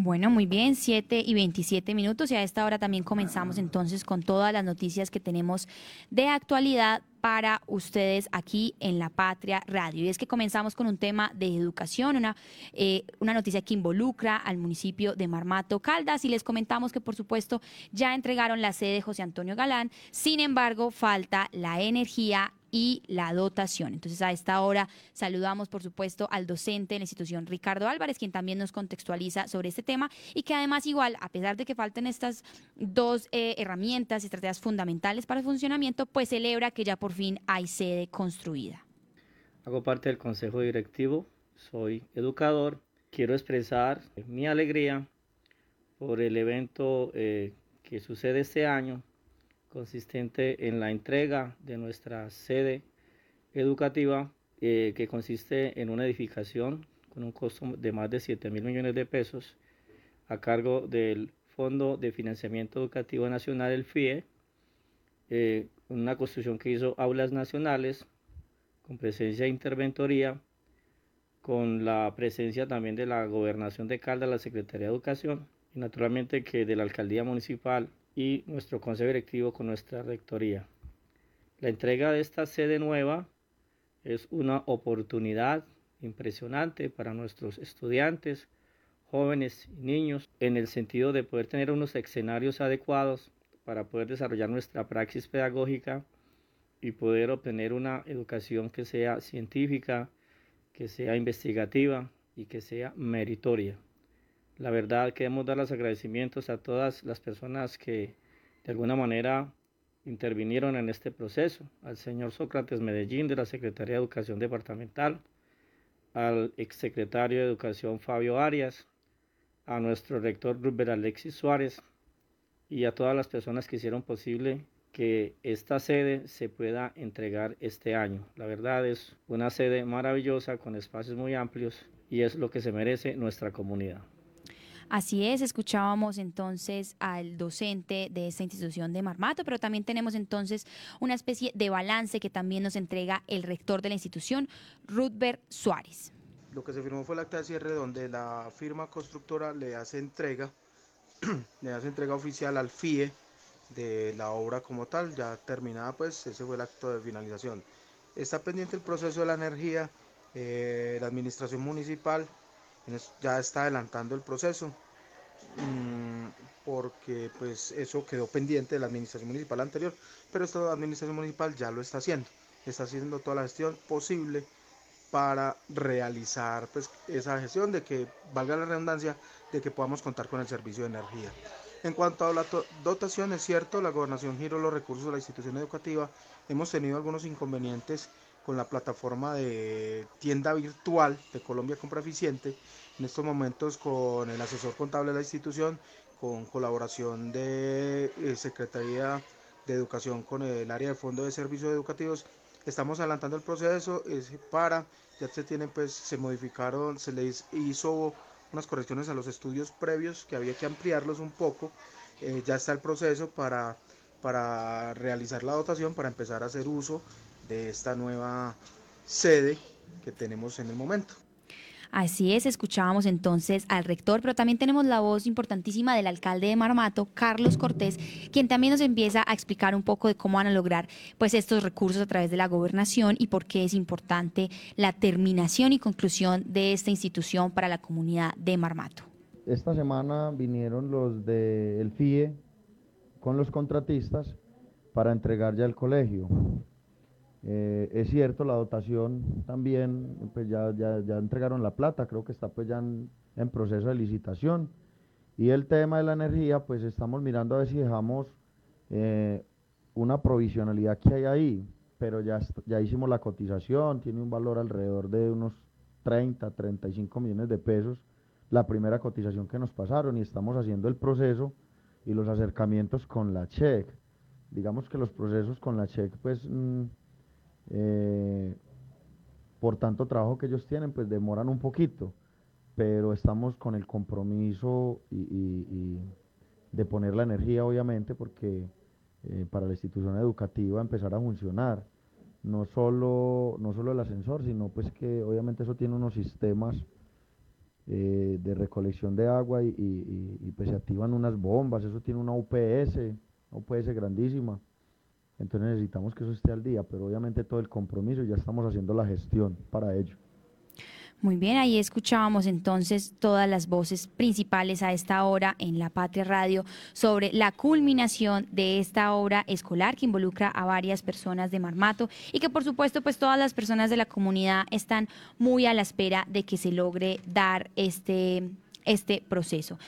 Bueno, muy bien, 7 y 27 minutos y a esta hora también comenzamos entonces con todas las noticias que tenemos de actualidad para ustedes aquí en La Patria Radio. Y es que comenzamos con un tema de educación, una, eh, una noticia que involucra al municipio de Marmato Caldas y les comentamos que por supuesto ya entregaron la sede de José Antonio Galán, sin embargo falta la energía y la dotación. Entonces, a esta hora saludamos, por supuesto, al docente de la institución Ricardo Álvarez, quien también nos contextualiza sobre este tema y que además igual, a pesar de que falten estas dos eh, herramientas, estrategias fundamentales para el funcionamiento, pues celebra que ya por fin hay sede construida. Hago parte del consejo directivo, soy educador, quiero expresar mi alegría por el evento eh, que sucede este año consistente en la entrega de nuestra sede educativa, eh, que consiste en una edificación con un costo de más de 7 mil millones de pesos a cargo del Fondo de Financiamiento Educativo Nacional, el FIE, eh, una construcción que hizo aulas nacionales con presencia de interventoría, con la presencia también de la Gobernación de Caldas, la Secretaría de Educación y naturalmente que de la Alcaldía Municipal y nuestro consejo directivo con nuestra rectoría. La entrega de esta sede nueva es una oportunidad impresionante para nuestros estudiantes, jóvenes y niños en el sentido de poder tener unos escenarios adecuados para poder desarrollar nuestra praxis pedagógica y poder obtener una educación que sea científica, que sea investigativa y que sea meritoria. La verdad, queremos dar los agradecimientos a todas las personas que de alguna manera intervinieron en este proceso, al señor Sócrates Medellín de la Secretaría de Educación Departamental, al exsecretario de Educación Fabio Arias, a nuestro rector Rubén Alexis Suárez y a todas las personas que hicieron posible que esta sede se pueda entregar este año. La verdad es una sede maravillosa con espacios muy amplios y es lo que se merece nuestra comunidad. Así es, escuchábamos entonces al docente de esta institución de Marmato, pero también tenemos entonces una especie de balance que también nos entrega el rector de la institución, Rutbert Suárez. Lo que se firmó fue el acta de cierre donde la firma constructora le hace entrega, le hace entrega oficial al FIE de la obra como tal, ya terminada pues ese fue el acto de finalización. Está pendiente el proceso de la energía, eh, la administración municipal ya está adelantando el proceso mm, porque pues eso quedó pendiente de la administración municipal anterior, pero esta administración municipal ya lo está haciendo, está haciendo toda la gestión posible para realizar pues esa gestión de que valga la redundancia de que podamos contar con el servicio de energía. En cuanto a la dotación, es cierto, la gobernación giró los recursos de la institución educativa, hemos tenido algunos inconvenientes con la plataforma de tienda virtual de Colombia Compra Eficiente, en estos momentos con el asesor contable de la institución, con colaboración de eh, Secretaría de Educación con el área de Fondo de Servicios Educativos, estamos adelantando el proceso para, ya se tienen pues, se modificaron, se les hizo unas correcciones a los estudios previos que había que ampliarlos un poco, eh, ya está el proceso para, para realizar la dotación, para empezar a hacer uso de esta nueva sede que tenemos en el momento. Así es, escuchábamos entonces al rector, pero también tenemos la voz importantísima del alcalde de Marmato, Carlos Cortés, quien también nos empieza a explicar un poco de cómo van a lograr pues estos recursos a través de la gobernación y por qué es importante la terminación y conclusión de esta institución para la comunidad de Marmato. Esta semana vinieron los del FIE con los contratistas para entregar ya el colegio. Eh, es cierto, la dotación también, pues ya, ya, ya, entregaron la plata, creo que está pues ya en, proceso de licitación. Y el tema de la energía, pues estamos mirando a ver si dejamos eh, una provisionalidad que hay ahí, pero ya, ya hicimos la cotización, tiene un valor alrededor de unos 30, 35 millones de pesos, la primera cotización que nos pasaron y estamos haciendo el proceso y los acercamientos con la CHEC. Digamos que los procesos con la CHEC, pues... Mm, eh, por tanto trabajo que ellos tienen, pues demoran un poquito, pero estamos con el compromiso y, de poner la energía, obviamente, porque eh, para la institución educativa empezar a funcionar, no solo, no solo el ascensor, sino pues que obviamente eso tiene unos sistemas eh, de recolección de agua y, pues se activan unas bombas, eso tiene una UPS, una UPS grandísima. Entonces necesitamos que eso esté al día, pero obviamente todo el compromiso ya estamos haciendo la gestión para ello. Muy bien, ahí escuchábamos entonces todas las voces principales a esta hora en La Patria Radio sobre la culminación de esta obra escolar que involucra a varias personas de Marmato y que por supuesto pues todas las personas de la comunidad están muy a la espera de que se logre dar este este proceso.